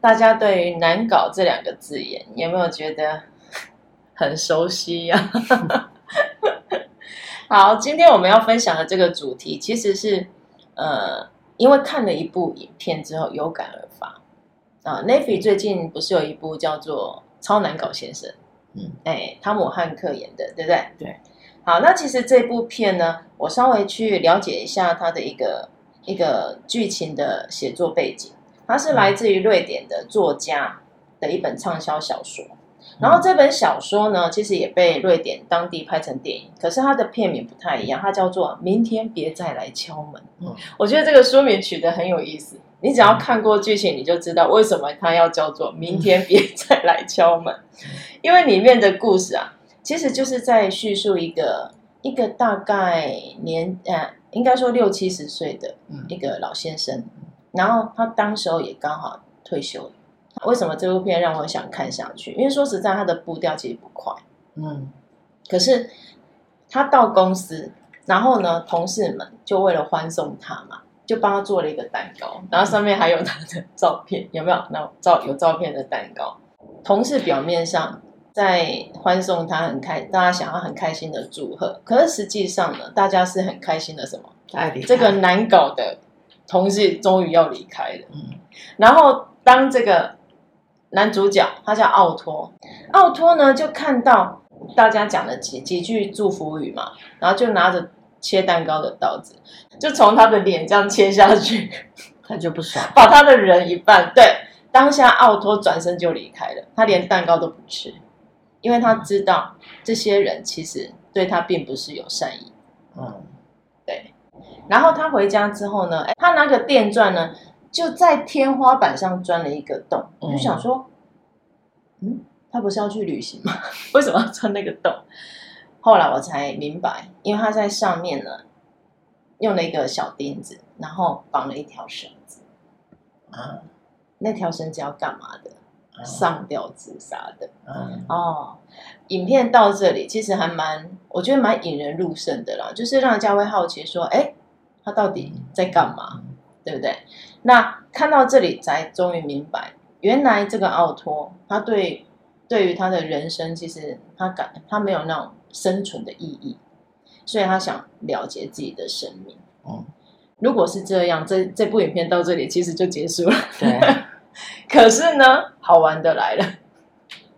大家对于“难搞”这两个字眼有没有觉得很熟悉呀、啊？好，今天我们要分享的这个主题其实是呃。因为看了一部影片之后有感而发啊，Netflix 最近不是有一部叫做《超难搞先生》？嗯，哎，汤姆汉克演的，对不对？对。好，那其实这部片呢，我稍微去了解一下它的一个一个剧情的写作背景，它是来自于瑞典的作家的一本畅销小说。然后这本小说呢，其实也被瑞典当地拍成电影，可是它的片名不太一样，它叫做《明天别再来敲门》。嗯，我觉得这个书名取得很有意思。你只要看过剧情，你就知道为什么它要叫做《明天别再来敲门》，因为里面的故事啊，其实就是在叙述一个一个大概年呃，应该说六七十岁的一个老先生，然后他当时候也刚好退休了。为什么这部片让我想看下去？因为说实在，他的步调其实不快。嗯，可是他到公司，然后呢，同事们就为了欢送他嘛，就帮他做了一个蛋糕，然后上面还有他的照片，有没有？那照有照片的蛋糕。同事表面上在欢送他，很开，大家想要很开心的祝贺。可是实际上呢，大家是很开心的什么？这个难搞的同事终于要离开了。嗯，然后当这个。男主角他叫奥托，奥托呢就看到大家讲了几几句祝福语嘛，然后就拿着切蛋糕的刀子，就从他的脸这样切下去，他就不爽，把他的人一半。对，当下奥托转身就离开了，他连蛋糕都不吃，因为他知道这些人其实对他并不是有善意。嗯，对。然后他回家之后呢，哎，他拿个电钻呢。就在天花板上钻了一个洞，我就想说，嗯，他不是要去旅行吗？为什么要钻那个洞？后来我才明白，因为他在上面呢，用了一个小钉子，然后绑了一条绳子。啊，那条绳子要干嘛的？上吊自杀的。嗯，哦，影片到这里其实还蛮，我觉得蛮引人入胜的啦，就是让人家会好奇说，哎，他到底在干嘛？对不对？那看到这里才终于明白，原来这个奥托他对对于他的人生，其实他感他没有那种生存的意义，所以他想了结自己的生命。嗯，如果是这样，这这部影片到这里其实就结束了。对，可是呢，好玩的来了，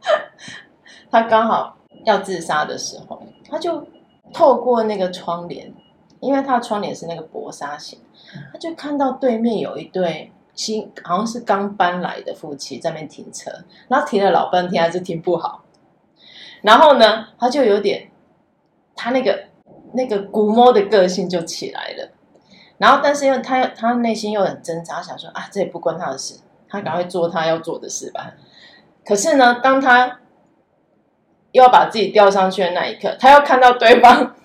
他刚好要自杀的时候，他就透过那个窗帘。因为他的窗帘是那个薄纱型，他就看到对面有一对新，好像是刚搬来的夫妻在那边停车，然后停了老半天还是停不好。然后呢，他就有点，他那个那个古摸的个性就起来了。然后，但是因为他他内心又很挣扎，想说啊，这也不关他的事，他赶快做他要做的事吧。可是呢，当他又要把自己吊上去的那一刻，他又看到对方。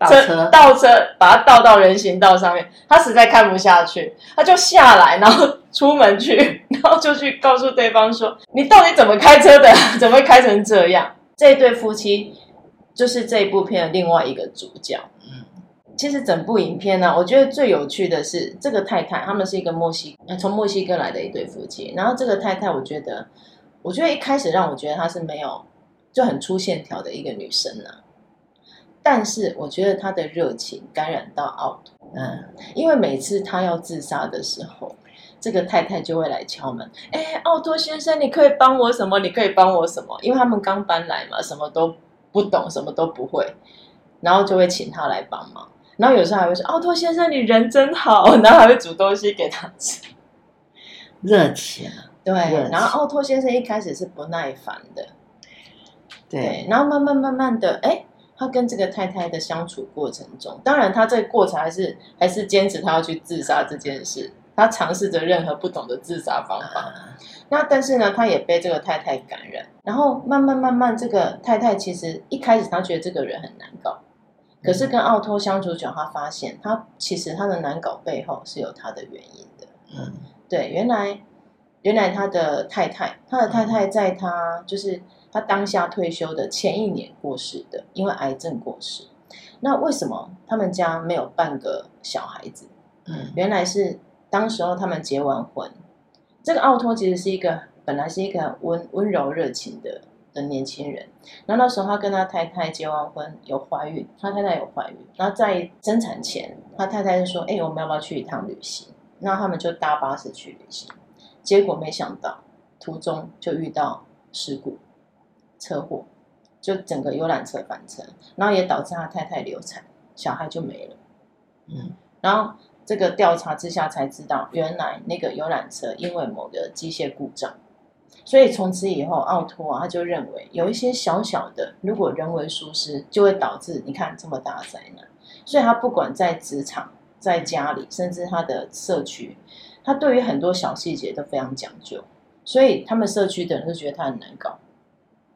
倒车，倒车，把他倒到人行道上面，他实在看不下去，他就下来，然后出门去，然后就去告诉对方说：“你到底怎么开车的？怎么会开成这样？”这一对夫妻就是这一部片的另外一个主角。嗯，其实整部影片呢，我觉得最有趣的是这个太太，他们是一个墨西从墨西哥来的一对夫妻。然后这个太太，我觉得，我觉得一开始让我觉得她是没有就很粗线条的一个女生呢、啊。但是我觉得他的热情感染到奥托，嗯，因为每次他要自杀的时候，这个太太就会来敲门，哎，奥托先生，你可以帮我什么？你可以帮我什么？因为他们刚搬来嘛，什么都不懂，什么都不会，然后就会请他来帮忙。然后有时候还会说，奥托先生，你人真好，然后还会煮东西给他吃，热情，对。然后奥托先生一开始是不耐烦的，对，对，然后慢慢慢慢的，哎。他跟这个太太的相处过程中，当然他这个过程还是还是坚持他要去自杀这件事，他尝试着任何不同的自杀方法。那但是呢，他也被这个太太感染，然后慢慢慢慢，这个太太其实一开始他觉得这个人很难搞，可是跟奥托相处久，他发现他其实他的难搞背后是有他的原因的。嗯，对，原来原来他的太太，他的太太在他就是他当下退休的前一年过世的，因为癌症过世。那为什么他们家没有半个小孩子？嗯，原来是当时候他们结完婚。这个奥托其实是一个本来是一个温温柔热情的的年轻人，然后那时候他跟他太太结完婚有怀孕，他太太有怀孕，然后在生产前，他太太就说：“哎，我们要不要去一趟旅行？”那他们就搭巴士去旅行，结果没想到途中就遇到事故，车祸，就整个游览车翻车，然后也导致他太太流产，小孩就没了。嗯，然后。这个调查之下才知道，原来那个游览车因为某个机械故障，所以从此以后，奥托啊他就认为有一些小小的，如果人为疏失，就会导致你看这么大的灾难。所以他不管在职场、在家里，甚至他的社区，他对于很多小细节都非常讲究。所以他们社区的人都觉得他很难搞。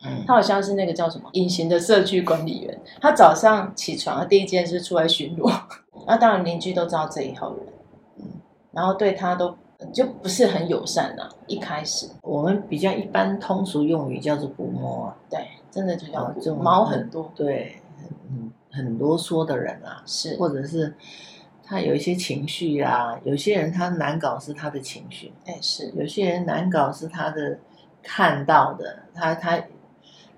嗯，他好像是那个叫什么隐形的社区管理员。他早上起床的第一件事出来巡逻。那当然，邻居都知道这一号人，嗯，然后对他都就不是很友善了。一开始，我们比较一般通俗用语叫做“捕摸”，对，真的就叫这种毛很多，对，很很啰嗦的人啊，是，或者是他有一些情绪啊，有些人他难搞是他的情绪，哎，是，有些人难搞是他的看到的，他他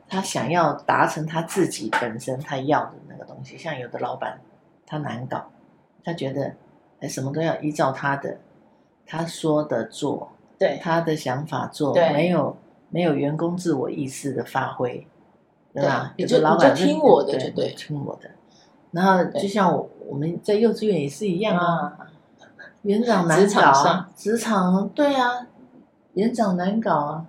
他想要达成他自己本身他要的那个东西，像有的老板他难搞。他觉得，哎，什么都要依照他的，他说的做，对他的想法做，没有没有员工自我意识的发挥，对吧？有的老板就听我的，就对，听我的。然后就像我我们在幼稚园也是一样啊，园长难搞啊，职场对啊，园长难搞啊。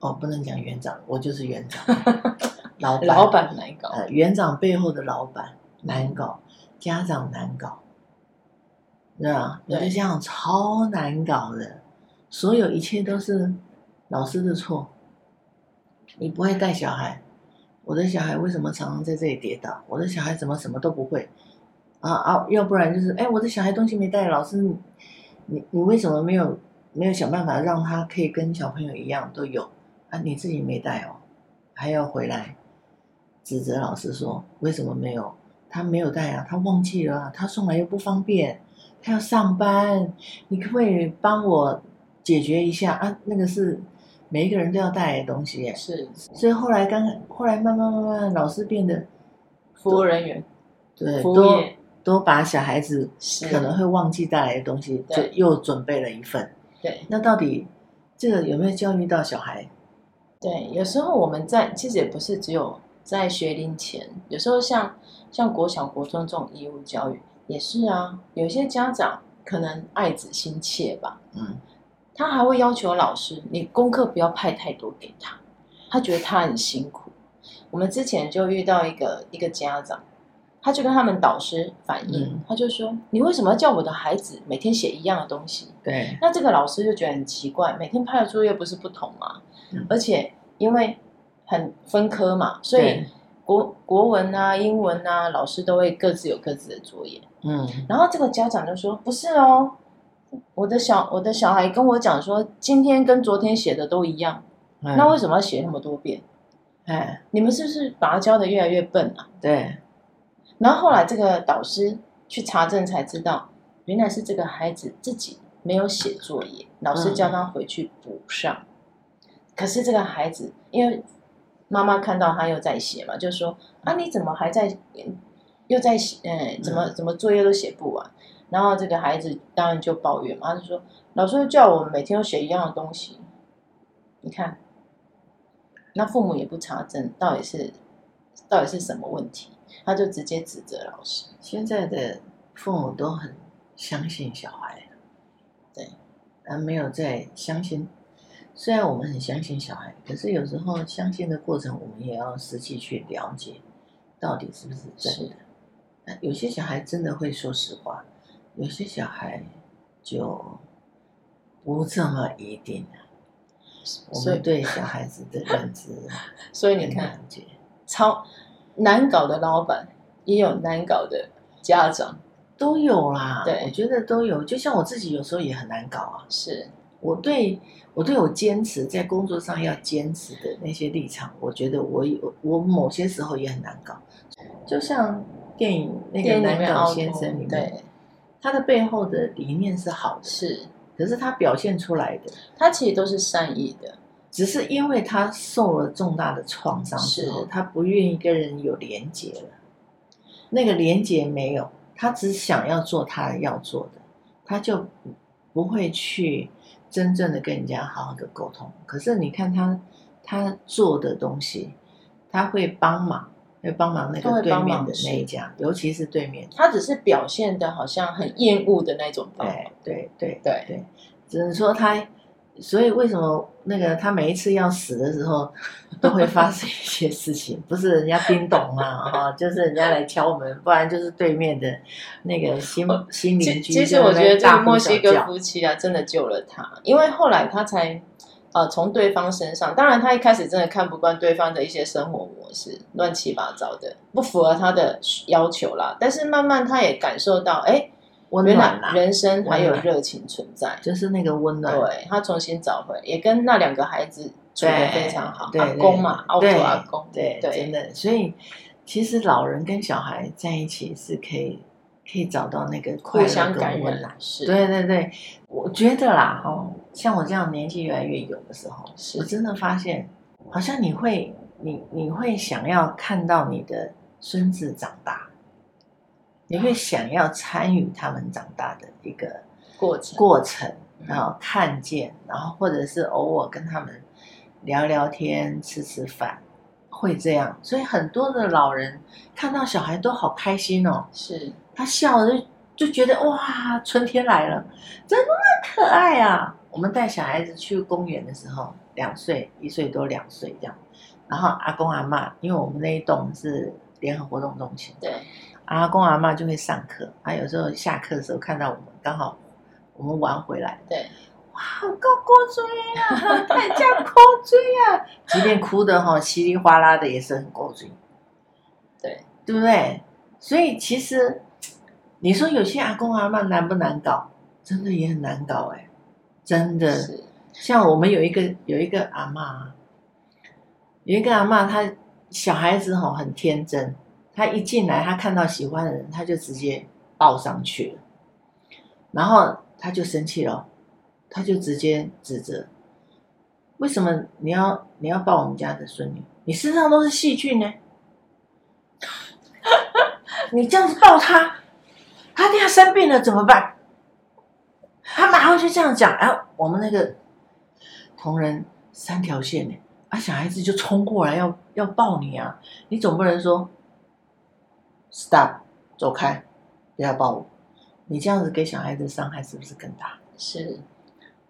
哦，不能讲园长，我就是园长，老板老板难搞，呃，园长背后的老板难搞。家长难搞，对吧？有的家长超难搞的，所有一切都是老师的错。你不会带小孩，我的小孩为什么常常在这里跌倒？我的小孩怎么什么都不会？啊啊！要不然就是，哎，我的小孩东西没带，老师，你你为什么没有没有想办法让他可以跟小朋友一样都有？啊，你自己没带哦，还要回来指责老师说为什么没有？他没有带啊，他忘记了啊，他送来又不方便，他要上班，你可不可以帮我解决一下啊？那个是每一个人都要带的东西耶，是，所以后来刚后来慢慢慢慢，老师变得服务人员，对，都都把小孩子可能会忘记带来的东西，就又准备了一份。对，那到底这个有没有教育到小孩？对，有时候我们在其实也不是只有在学龄前，有时候像。像国小、国中这种义务教育也是啊，有些家长可能爱子心切吧，嗯，他还会要求老师，你功课不要派太多给他，他觉得他很辛苦。我们之前就遇到一个一个家长，他就跟他们导师反映，嗯、他就说：“你为什么要叫我的孩子每天写一样的东西？”对，那这个老师就觉得很奇怪，每天派的作业不是不同吗？嗯、而且因为很分科嘛，所以。国国文啊，英文啊，老师都会各自有各自的作业。嗯，然后这个家长就说：“不是哦，我的小我的小孩跟我讲说，今天跟昨天写的都一样，嗯、那为什么要写那么多遍？哎，你们是不是把他教的越来越笨啊？”对。然后后来这个导师去查证才知道，原来是这个孩子自己没有写作业，老师叫他回去补上。嗯、可是这个孩子因为。妈妈看到他又在写嘛，就说啊，你怎么还在，又在写？嗯，怎么怎么作业都写不完？然后这个孩子当然就抱怨嘛，他就说老师叫我们每天都写一样的东西，你看，那父母也不查证到底是到底是什么问题，他就直接指责老师。现在的父母都很相信小孩，对，而没有在相信。虽然我们很相信小孩，可是有时候相信的过程，我们也要实际去了解，到底是不是真的。是有些小孩真的会说实话，有些小孩就不这么一定了。我们对小孩子的认知，所以你看，超难搞的老板也有难搞的家长，都有啦。对，我觉得都有。就像我自己有时候也很难搞啊。是我对我对我坚持在工作上要坚持的那些立场，我觉得我有我某些时候也很难搞。就像电影那个难搞先生里面，对，他的背后的理念是好的，是。可是他表现出来的，他其实都是善意的，只是因为他受了重大的创伤之后，他不愿意跟人有连接了。那个连接没有，他只想要做他要做的，他就不会去真正的跟人家好好的沟通。可是你看他，他做的东西，他会帮忙。会帮忙那个对面的那一家，尤其是对面，他只是表现的好像很厌恶的那种方法。对对对对对，只能说他，所以为什么那个他每一次要死的时候，都会发生一些事情？不是人家叮咚嘛，哈，就是人家来敲门，不然就是对面的那个新新邻居。其实我觉得这个墨西哥夫妻啊，真的救了他，因为后来他才。呃，从对方身上，当然他一开始真的看不惯对方的一些生活模式，乱七八糟的，不符合他的要求啦。但是慢慢他也感受到，哎，原来人生还有热情存在，就是那个温暖。对，他重新找回，也跟那两个孩子处的非常好。阿公嘛，奥托阿公，对，真的。所以其实老人跟小孩在一起是可以。可以找到那个快乐感染，是，对对对，我觉得啦，哦，像我这样年纪越来越有的时候，是我真的发现，好像你会，你你会想要看到你的孙子长大，你会想要参与他们长大的一个过程。过程，然后看见，然后或者是偶尔跟他们聊聊天、吃吃饭，会这样，所以很多的老人看到小孩都好开心哦，是。他笑就就觉得哇，春天来了，怎么那么可爱啊！我们带小孩子去公园的时候，两岁、一岁多、两岁这样，然后阿公阿妈，因为我们那一栋是联合活动中心，对，阿公阿嬷就会上课，啊有时候下课的时候看到我们，刚好我们玩回来，对，哇，高高追啊，太像高追啊，即便哭的哈稀里哗啦的也是很高追，对，对不对？所以其实。你说有些阿公阿嬷难不难搞？真的也很难搞哎，真的。是像我们有一个有一个阿嬷，有一个阿嬷，她小孩子吼很天真，他一进来，他看到喜欢的人，他就直接抱上去了，然后他就生气了，他就直接指责：为什么你要你要抱我们家的孙女？你身上都是细菌呢？你这样子抱他。他等下生病了怎么办？他马上就这样讲，哎，我们那个同仁三条线呢，啊，小孩子就冲过来要要抱你啊，你总不能说 stop 走开，不要抱我，你这样子给小孩子伤害是不是更大？是，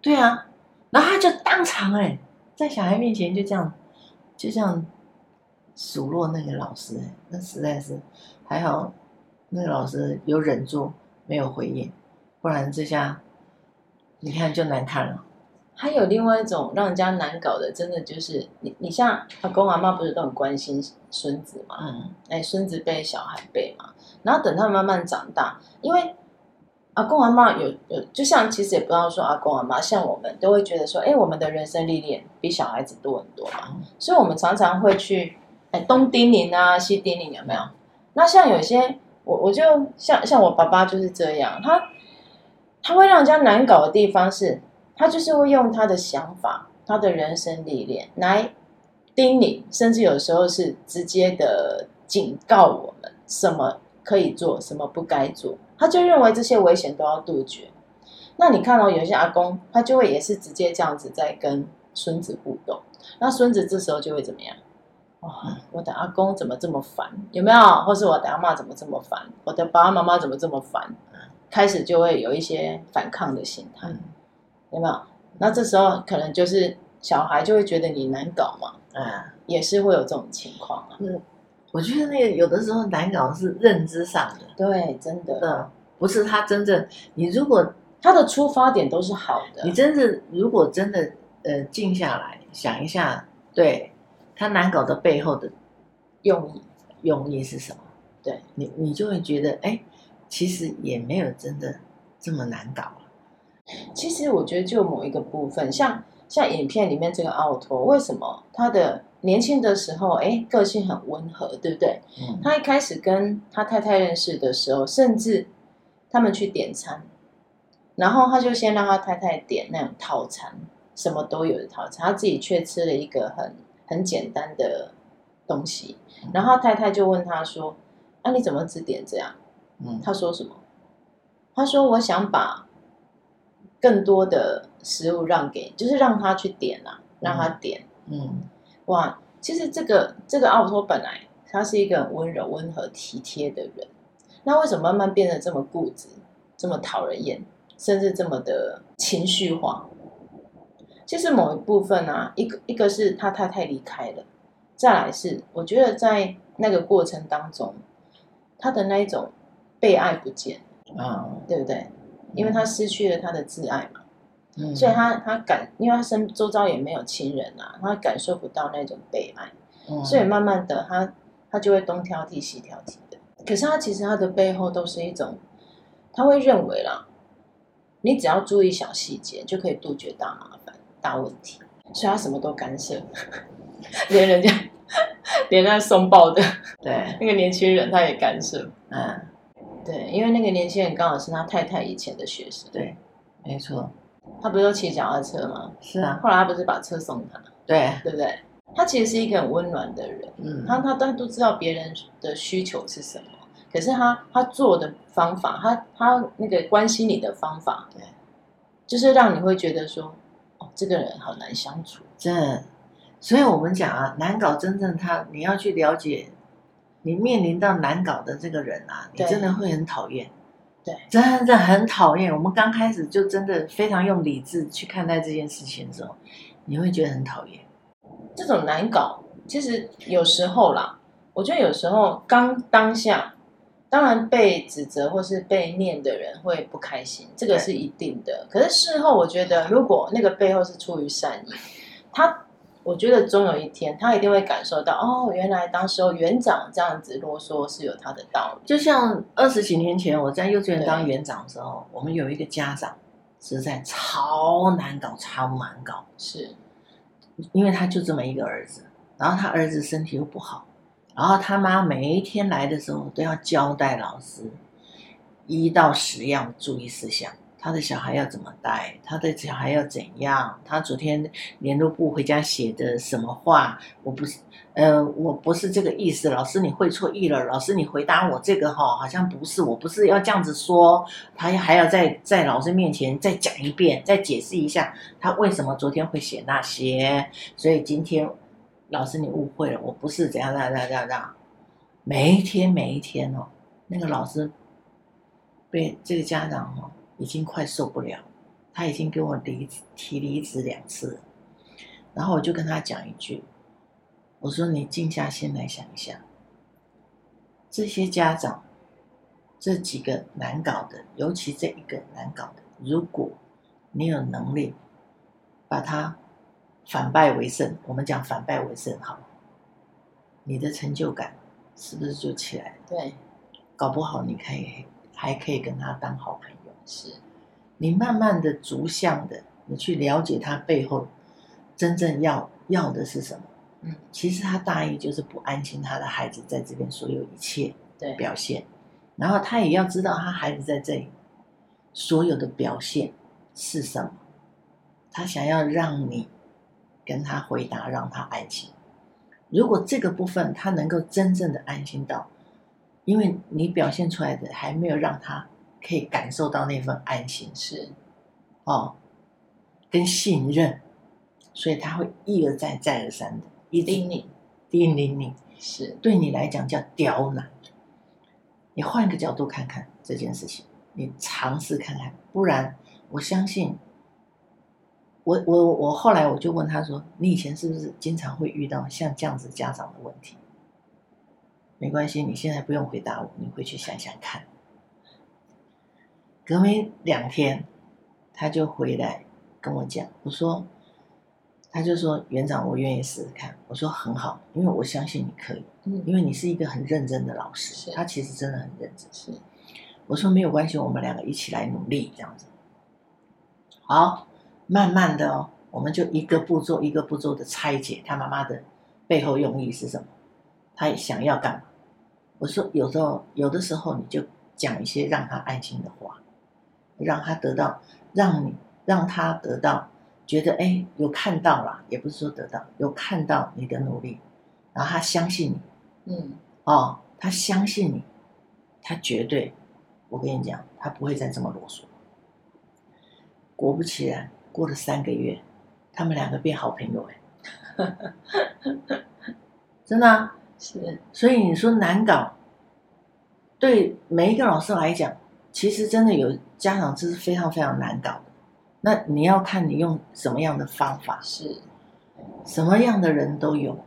对啊，然后他就当场哎，在小孩面前就这样就这样数落那个老师哎，那实在是还好。那个老师有忍住没有回应，不然这下你看就难看了。还有另外一种让人家难搞的，真的就是你，你像阿公阿妈不是都很关心孙子嘛？嗯，哎，孙子辈小孩辈嘛，然后等他慢慢长大，因为阿公阿妈有有，就像其实也不要说阿公阿妈，像我们都会觉得说，哎，我们的人生历练比小孩子多很多嘛，嗯，所以我们常常会去哎东叮咛啊西叮咛，有没有？那像有些。我我就像像我爸爸就是这样，他他会让人家难搞的地方是，他就是会用他的想法、他的人生历练来叮咛，甚至有时候是直接的警告我们什么可以做，什么不该做。他就认为这些危险都要杜绝。那你看到有些阿公，他就会也是直接这样子在跟孙子互动，那孙子这时候就会怎么样？哇、哦！我的阿公怎么这么烦？有没有？或是我的阿妈怎么这么烦？我的爸爸妈妈怎么这么烦？开始就会有一些反抗的心态，嗯、有没有？那这时候可能就是小孩就会觉得你难搞嘛，啊，也是会有这种情况啊。嗯，我觉得那个有的时候难搞是认知上的，对，真的，嗯，不是他真正。你如果他的出发点都是好的。你真的如果真的呃静下来想一下，对他难搞的背后的用意，用意是什么？对你，你就会觉得，哎，其实也没有真的这么难搞。其实我觉得就某一个部分，像像影片里面这个奥托，为什么他的年轻的时候，哎，个性很温和，对不对？嗯，他一开始跟他太太认识的时候，甚至他们去点餐，然后他就先让他太太点那种套餐，什么都有的套餐，他自己却吃了一个很很简单的东西，然后他太太就问他说：“那、啊、你怎么只点这样？”嗯，他说什么？他说：“我想把。”更多的食物让给，就是让他去点啊，让他点。嗯，哇，其实这个这个奥托本来他是一个很温柔、温和、体贴的人，那为什么慢慢变得这么固执、这么讨人厌，甚至这么的情绪化？其实某一部分啊，一个一个是他太太离开了，再来是我觉得在那个过程当中，他的那一种被爱不见啊，对不对？因为他失去了他的挚爱嘛，嗯，所以他他感，因为他身周遭也没有亲人啊，他感受不到那种被爱，嗯，所以慢慢的他他就会东挑剔西挑剔的。可是他其实他的背后都是一种，他会认为啦，你只要注意小细节就可以杜绝大麻烦大问题，所以他什么都干涉，连人家 连那送报的 对。那个年轻人他也干涉，嗯。对，因为那个年轻人刚好是他太太以前的学生。对，没错。他不是都骑脚踏车吗？是啊。后来他不是把车送他？对，对不对？他其实是一个很温暖的人。嗯。他他都都知道别人的需求是什么，可是他他做的方法，他他那个关心你的方法，对，就是让你会觉得说，哦，这个人好难相处。这，所以我们讲啊，难搞，真正他你要去了解。你面临到难搞的这个人啊，你真的会很讨厌，对，真的很讨厌。我们刚开始就真的非常用理智去看待这件事情的时候，你会觉得很讨厌。这种难搞，其实有时候啦，我觉得有时候刚当下，当然被指责或是被念的人会不开心，这个是一定的。可是事后，我觉得如果那个背后是出于善意，他。我觉得终有一天，他一定会感受到哦，原来当时候园长这样子啰嗦是有他的道理。就像二十几年前我在幼稚园当园长的时候，我们有一个家长实在超难搞，超难搞，是因为他就这么一个儿子，然后他儿子身体又不好，然后他妈每一天来的时候都要交代老师一到十样注意事项。他的小孩要怎么带？他的小孩要怎样？他昨天联络簿回家写的什么话？我不是，呃，我不是这个意思。老师，你会错意了。老师，你回答我这个哈，好像不是，我不是要这样子说。他还要在在老师面前再讲一遍，再解释一下他为什么昨天会写那些。所以今天老师你误会了，我不是怎样怎样怎样怎样，怎样。每一天每一天哦，那个老师被这个家长哦。已经快受不了，他已经跟我离提离职两次，然后我就跟他讲一句，我说你静下心来想一下，这些家长，这几个难搞的，尤其这一个难搞的，如果你有能力把他反败为胜，我们讲反败为胜好，你的成就感是不是就起来了？对，搞不好你可以还可以跟他当好朋友。是，你慢慢的、逐项的，你去了解他背后真正要要的是什么。嗯，其实他大意就是不安心他的孩子在这边所有一切表现，然后他也要知道他孩子在这里所有的表现是什么。他想要让你跟他回答，让他安心。如果这个部分他能够真正的安心到，因为你表现出来的还没有让他。可以感受到那份安心，是哦，跟信任，所以他会一而再、再而三的一叮你、叮咛你，是对你来讲叫刁难。你换个角度看看这件事情，你尝试看看，不然我相信，我我我后来我就问他说：“你以前是不是经常会遇到像这样子家长的问题？”没关系，你现在不用回答我，你回去想想看。隔没两天，他就回来跟我讲，我说，他就说园长，我愿意试试看。我说很好，因为我相信你可以，嗯，因为你是一个很认真的老师，他其实真的很认真。是，我说没有关系，我们两个一起来努力，这样子。好，慢慢的哦，我们就一个步骤一个步骤的拆解他妈妈的背后用意是什么，他想要干嘛。我说有时候有的时候你就讲一些让他安心的话，让他得到，让你让他得到，觉得哎有看到了，也不是说得到，有看到你的努力，然后他相信你，嗯，哦，他相信你，他绝对，我跟你讲，他不会再这么啰嗦。果不其然，过了三个月，他们两个变好朋友哎，真的啊。是，所以你说难搞，对每一个老师来讲，其实真的有家长这是非常非常难搞的。那你要看你用什么样的方法，是，什么样的人都有，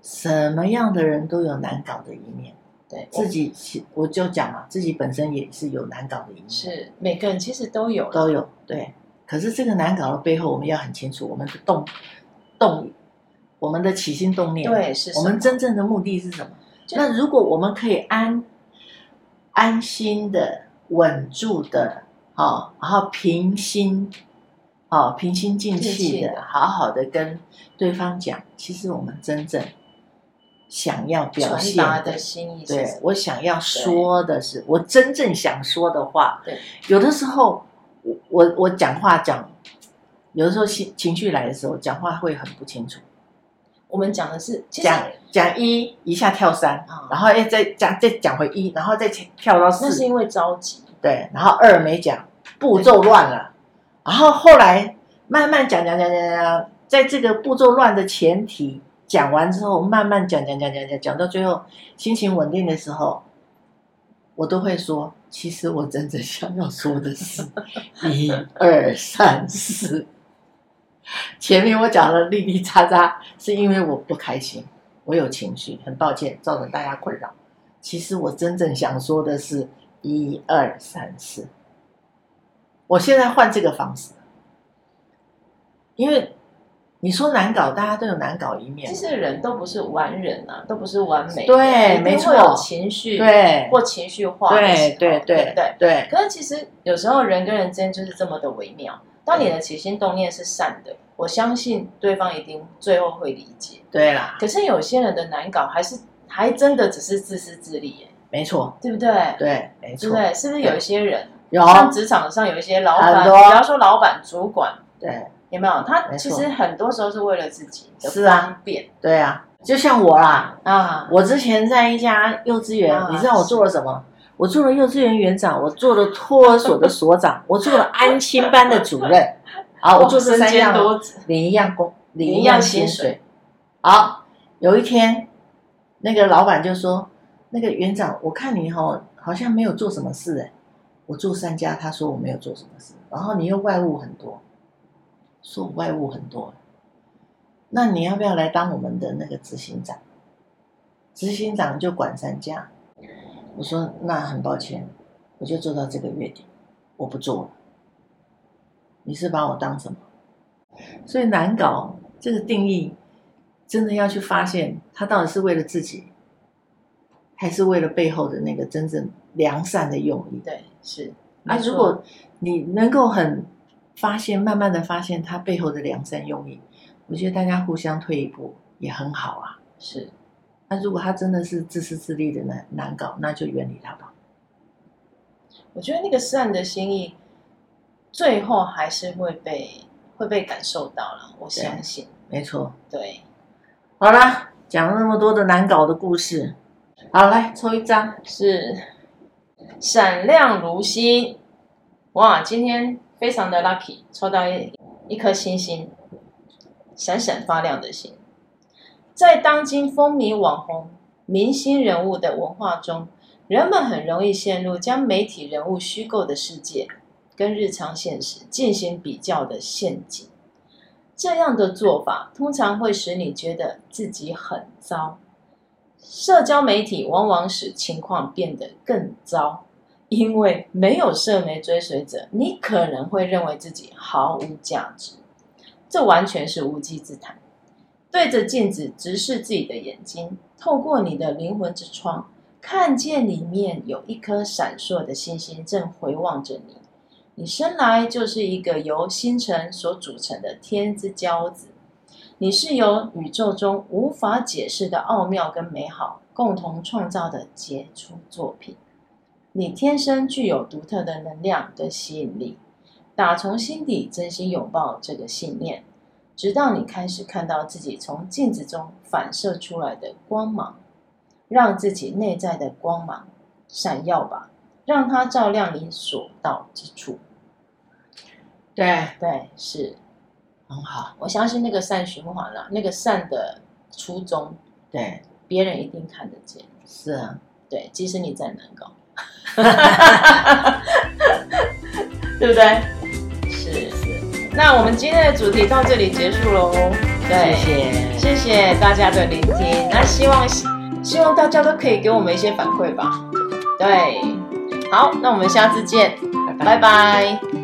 什么样的人都有难搞的一面。对，自己其我就讲嘛，自己本身也是有难搞的一面。是，每个人其实都有都有对。可是这个难搞的背后，我们要很清楚，我们的动动。我们的起心动念，对，是我们真正的目的是什么？那如果我们可以安安心的、稳住的，好，然后平心，好，平心静气的，好好的跟对方讲，其实我们真正想要表现的，的心意，对，我想要说的是，我真正想说的话。对，有的时候我我我讲话讲，有的时候情情绪来的时候，讲话会很不清楚。我们讲的是讲讲一一下跳三，哦、然后哎再讲再讲回一，然后再跳到四。那是因为着急。对，然后二没讲，步骤乱了。然后后来慢慢讲讲讲讲讲，在这个步骤乱的前提讲完之后，慢慢讲讲讲讲讲讲到最后心情稳定的时候，我都会说，其实我真正想要说的是 一二三四。前面我讲的哩哩喳喳，是因为我不开心，我有情绪，很抱歉造成大家困扰。其实我真正想说的是一二三四。我现在换这个方式，因为你说难搞，大家都有难搞一面。其实人都不是完人啊，都不是完美的，对，没错，有情绪，对，或情绪化，对对对对对。可是其实有时候人跟人之间就是这么的微妙。当你的起心动念是善的，我相信对方一定最后会理解。对啦，可是有些人的难搞，还是还真的只是自私自利耶，没错，对不对？对，没错，对不对？是不是有一些人，有像职场上有一些老板，不要说老板、主管，对，有没有？他其实很多时候是为了自己的方便。对啊，就像我啦，啊，我之前在一家幼稚园，你知道我做了什么？我做了幼稚园园长，我做了托儿所的所长，我做了安亲班的主任，好，我做这三样，领一样工，领一样薪水。好，有一天，那个老板就说：“那个园长，我看你哈，好像没有做什么事哎。”我做三家，他说我没有做什么事，然后你又外务很多，说我外务很多，那你要不要来当我们的那个执行长？执行长就管三家。我说那很抱歉，我就做到这个月底，我不做了。你是把我当什么？所以难搞这个定义，真的要去发现他到底是为了自己，还是为了背后的那个真正良善的用意？对，是。那、啊、如果你能够很发现，慢慢的发现他背后的良善用意，我觉得大家互相退一步也很好啊。是。那如果他真的是自私自利的难难搞，那就远离他吧。我觉得那个善的心意，最后还是会被会被感受到了。我相信，没错。对，好啦，讲了那么多的难搞的故事，好，来抽一张，是闪亮如星。哇，今天非常的 lucky，抽到一一颗星星，闪闪发亮的星。在当今风靡网红、明星人物的文化中，人们很容易陷入将媒体人物虚构的世界跟日常现实进行比较的陷阱。这样的做法通常会使你觉得自己很糟。社交媒体往往使情况变得更糟，因为没有社媒追随者，你可能会认为自己毫无价值。这完全是无稽之谈。对着镜子直视自己的眼睛，透过你的灵魂之窗，看见里面有一颗闪烁的星星正回望着你。你生来就是一个由星辰所组成的天之骄子，你是由宇宙中无法解释的奥妙跟美好共同创造的杰出作品。你天生具有独特的能量跟吸引力，打从心底真心拥抱这个信念，直到你开始看到自己从镜子中反射出来的光芒，让自己内在的光芒闪耀吧，让它照亮你所到之处。对对，是很好。我相信那个善循环了，那个善的初衷，对别人一定看得见。是啊，对，即使你再难搞。对不对？是是。那我们今天的主题到这里结束喽。对，谢谢谢谢大家的聆听。那希望希望大家都可以给我们一些反馈吧。对，好，那我们下次见，拜拜。拜拜。